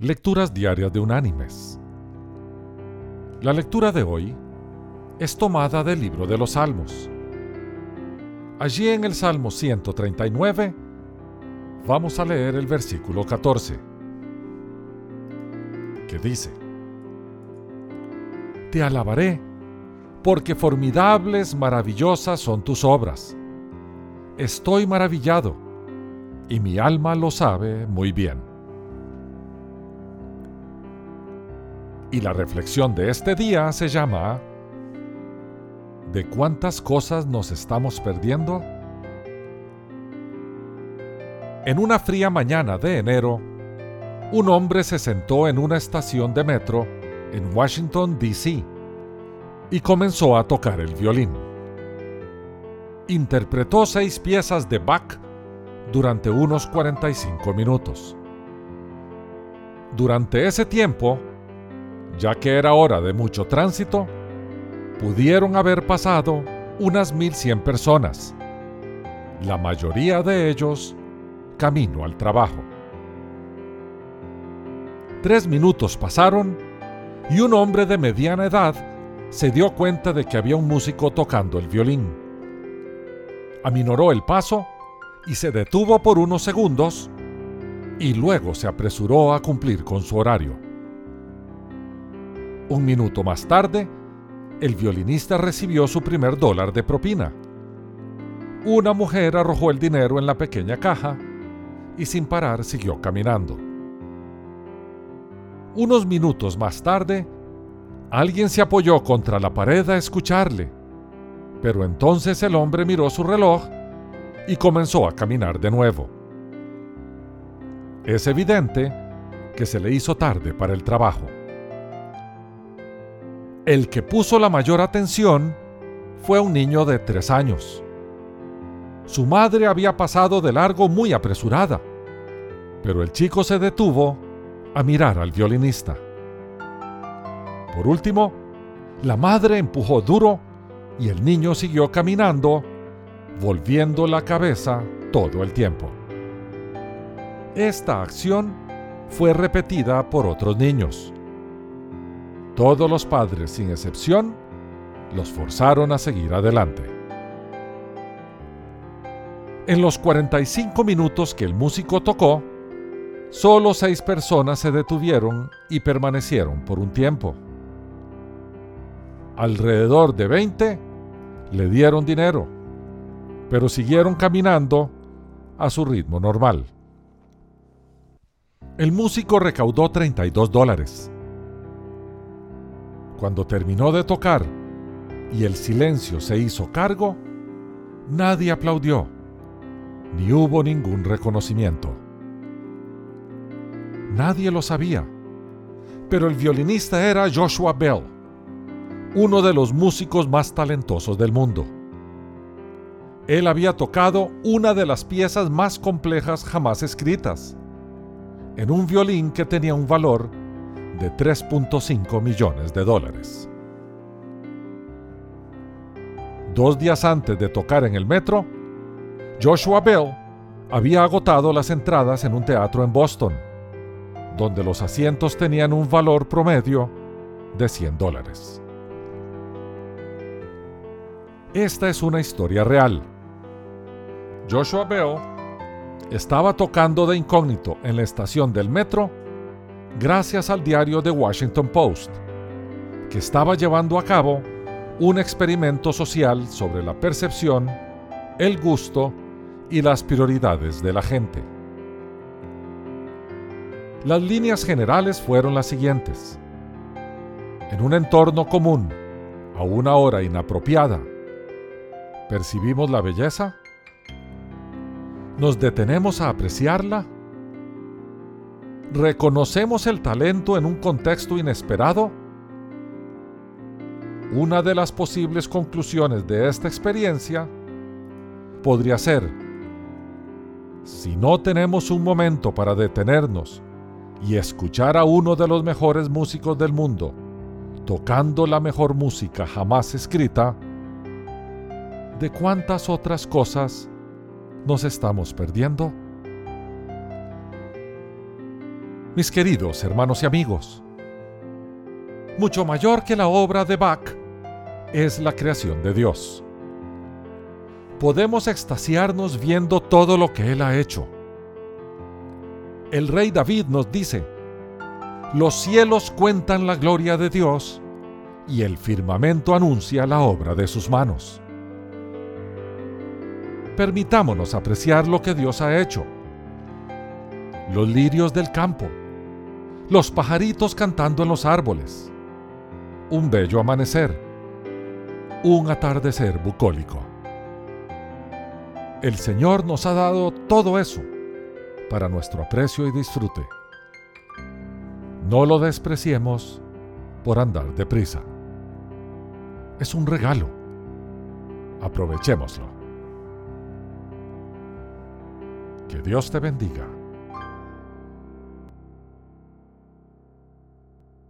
Lecturas Diarias de Unánimes. La lectura de hoy es tomada del libro de los Salmos. Allí en el Salmo 139 vamos a leer el versículo 14, que dice, Te alabaré, porque formidables, maravillosas son tus obras. Estoy maravillado, y mi alma lo sabe muy bien. Y la reflexión de este día se llama ¿De cuántas cosas nos estamos perdiendo? En una fría mañana de enero, un hombre se sentó en una estación de metro en Washington, D.C. y comenzó a tocar el violín. Interpretó seis piezas de Bach durante unos 45 minutos. Durante ese tiempo, ya que era hora de mucho tránsito, pudieron haber pasado unas 1.100 personas, la mayoría de ellos camino al trabajo. Tres minutos pasaron y un hombre de mediana edad se dio cuenta de que había un músico tocando el violín. Aminoró el paso y se detuvo por unos segundos y luego se apresuró a cumplir con su horario. Un minuto más tarde, el violinista recibió su primer dólar de propina. Una mujer arrojó el dinero en la pequeña caja y sin parar siguió caminando. Unos minutos más tarde, alguien se apoyó contra la pared a escucharle, pero entonces el hombre miró su reloj y comenzó a caminar de nuevo. Es evidente que se le hizo tarde para el trabajo. El que puso la mayor atención fue un niño de tres años. Su madre había pasado de largo muy apresurada, pero el chico se detuvo a mirar al violinista. Por último, la madre empujó duro y el niño siguió caminando, volviendo la cabeza todo el tiempo. Esta acción fue repetida por otros niños. Todos los padres, sin excepción, los forzaron a seguir adelante. En los 45 minutos que el músico tocó, solo seis personas se detuvieron y permanecieron por un tiempo. Alrededor de 20 le dieron dinero, pero siguieron caminando a su ritmo normal. El músico recaudó 32 dólares cuando terminó de tocar y el silencio se hizo cargo, nadie aplaudió, ni hubo ningún reconocimiento. Nadie lo sabía, pero el violinista era Joshua Bell, uno de los músicos más talentosos del mundo. Él había tocado una de las piezas más complejas jamás escritas, en un violín que tenía un valor de 3.5 millones de dólares. Dos días antes de tocar en el metro, Joshua Bell había agotado las entradas en un teatro en Boston, donde los asientos tenían un valor promedio de 100 dólares. Esta es una historia real. Joshua Bell estaba tocando de incógnito en la estación del metro gracias al diario The Washington Post, que estaba llevando a cabo un experimento social sobre la percepción, el gusto y las prioridades de la gente. Las líneas generales fueron las siguientes. En un entorno común, a una hora inapropiada, ¿percibimos la belleza? ¿Nos detenemos a apreciarla? ¿Reconocemos el talento en un contexto inesperado? Una de las posibles conclusiones de esta experiencia podría ser, si no tenemos un momento para detenernos y escuchar a uno de los mejores músicos del mundo tocando la mejor música jamás escrita, ¿de cuántas otras cosas nos estamos perdiendo? Mis queridos hermanos y amigos, mucho mayor que la obra de Bach es la creación de Dios. Podemos extasiarnos viendo todo lo que Él ha hecho. El rey David nos dice, los cielos cuentan la gloria de Dios y el firmamento anuncia la obra de sus manos. Permitámonos apreciar lo que Dios ha hecho. Los lirios del campo, los pajaritos cantando en los árboles, un bello amanecer, un atardecer bucólico. El Señor nos ha dado todo eso para nuestro aprecio y disfrute. No lo despreciemos por andar deprisa. Es un regalo. Aprovechémoslo. Que Dios te bendiga.